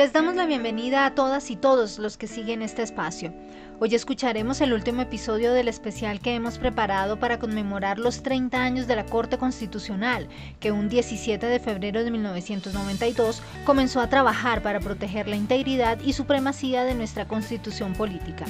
Les damos la bienvenida a todas y todos los que siguen este espacio. Hoy escucharemos el último episodio del especial que hemos preparado para conmemorar los 30 años de la Corte Constitucional, que un 17 de febrero de 1992 comenzó a trabajar para proteger la integridad y supremacía de nuestra constitución política.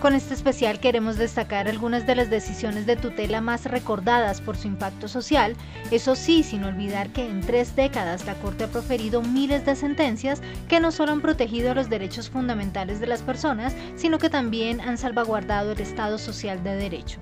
Con este especial queremos destacar algunas de las decisiones de tutela más recordadas por su impacto social, eso sí, sin olvidar que en tres décadas la Corte ha proferido miles de sentencias que no solo han protegido los derechos fundamentales de las personas, sino que también han salvaguardado el Estado social de derecho.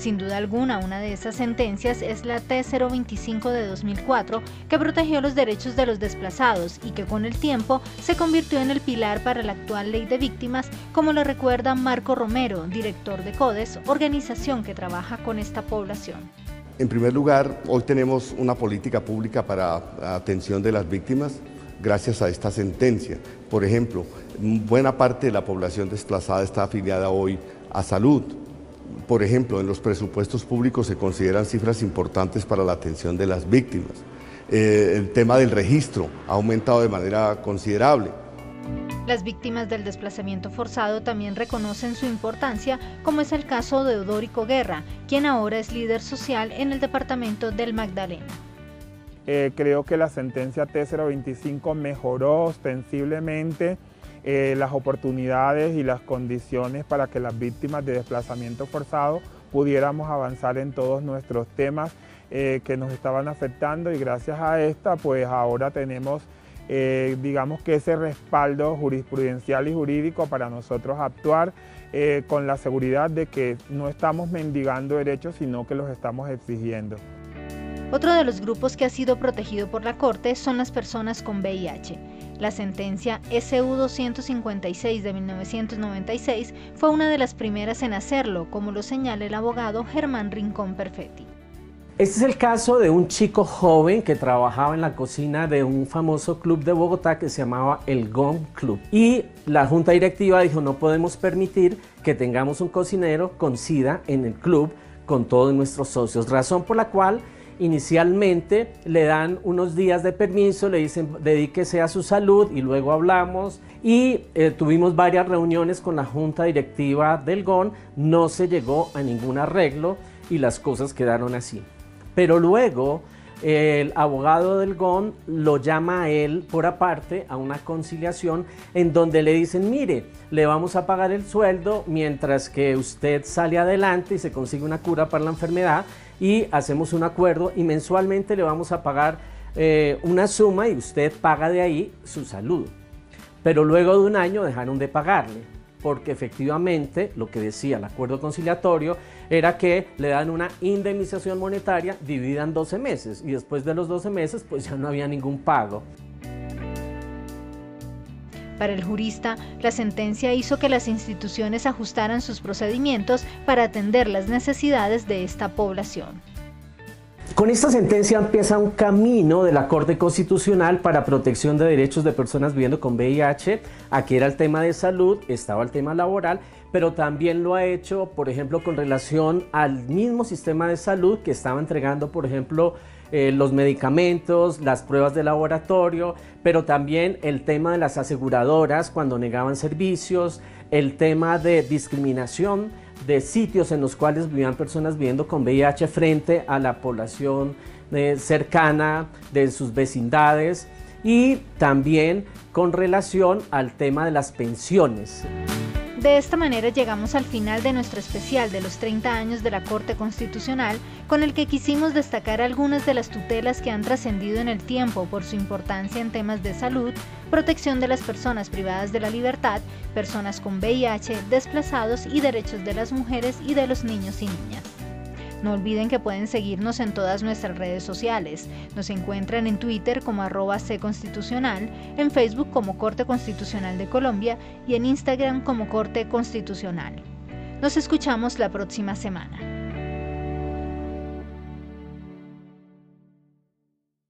Sin duda alguna, una de esas sentencias es la T025 de 2004, que protegió los derechos de los desplazados y que con el tiempo se convirtió en el pilar para la actual ley de víctimas, como lo recuerda Marco Romero, director de CODES, organización que trabaja con esta población. En primer lugar, hoy tenemos una política pública para atención de las víctimas gracias a esta sentencia. Por ejemplo, buena parte de la población desplazada está afiliada hoy a salud, por ejemplo, en los presupuestos públicos se consideran cifras importantes para la atención de las víctimas. Eh, el tema del registro ha aumentado de manera considerable. Las víctimas del desplazamiento forzado también reconocen su importancia, como es el caso de Odórico Guerra, quien ahora es líder social en el departamento del Magdalena. Eh, creo que la sentencia T025 mejoró ostensiblemente eh, las oportunidades y las condiciones para que las víctimas de desplazamiento forzado pudiéramos avanzar en todos nuestros temas eh, que nos estaban afectando y gracias a esta pues ahora tenemos eh, digamos que ese respaldo jurisprudencial y jurídico para nosotros actuar con la seguridad de que no estamos mendigando derechos sino que los estamos exigiendo. Otro de los grupos que ha sido protegido por la Corte son las personas con VIH. La sentencia SU 256 de 1996 fue una de las primeras en hacerlo, como lo señala el abogado Germán Rincón Perfetti. Este es el caso de un chico joven que trabajaba en la cocina de un famoso club de Bogotá que se llamaba el GOM Club. Y la junta directiva dijo no podemos permitir que tengamos un cocinero con SIDA en el club con todos nuestros socios, razón por la cual inicialmente le dan unos días de permiso, le dicen dedíquese a su salud y luego hablamos y eh, tuvimos varias reuniones con la junta directiva del GON, no se llegó a ningún arreglo y las cosas quedaron así. Pero luego el abogado del GON lo llama a él por aparte a una conciliación en donde le dicen, mire, le vamos a pagar el sueldo mientras que usted sale adelante y se consigue una cura para la enfermedad y hacemos un acuerdo y mensualmente le vamos a pagar eh, una suma y usted paga de ahí su salud. Pero luego de un año dejaron de pagarle, porque efectivamente lo que decía el acuerdo conciliatorio era que le dan una indemnización monetaria dividida en 12 meses y después de los 12 meses pues ya no había ningún pago. Para el jurista, la sentencia hizo que las instituciones ajustaran sus procedimientos para atender las necesidades de esta población. Con esta sentencia empieza un camino de la Corte Constitucional para protección de derechos de personas viviendo con VIH. Aquí era el tema de salud, estaba el tema laboral, pero también lo ha hecho, por ejemplo, con relación al mismo sistema de salud que estaba entregando, por ejemplo, eh, los medicamentos, las pruebas de laboratorio, pero también el tema de las aseguradoras cuando negaban servicios, el tema de discriminación de sitios en los cuales vivían personas viviendo con VIH frente a la población eh, cercana de sus vecindades y también con relación al tema de las pensiones. De esta manera llegamos al final de nuestro especial de los 30 años de la Corte Constitucional, con el que quisimos destacar algunas de las tutelas que han trascendido en el tiempo por su importancia en temas de salud, protección de las personas privadas de la libertad, personas con VIH, desplazados y derechos de las mujeres y de los niños y niñas. No olviden que pueden seguirnos en todas nuestras redes sociales. Nos encuentran en Twitter como arroba Constitucional, en Facebook como Corte Constitucional de Colombia y en Instagram como Corte Constitucional. Nos escuchamos la próxima semana.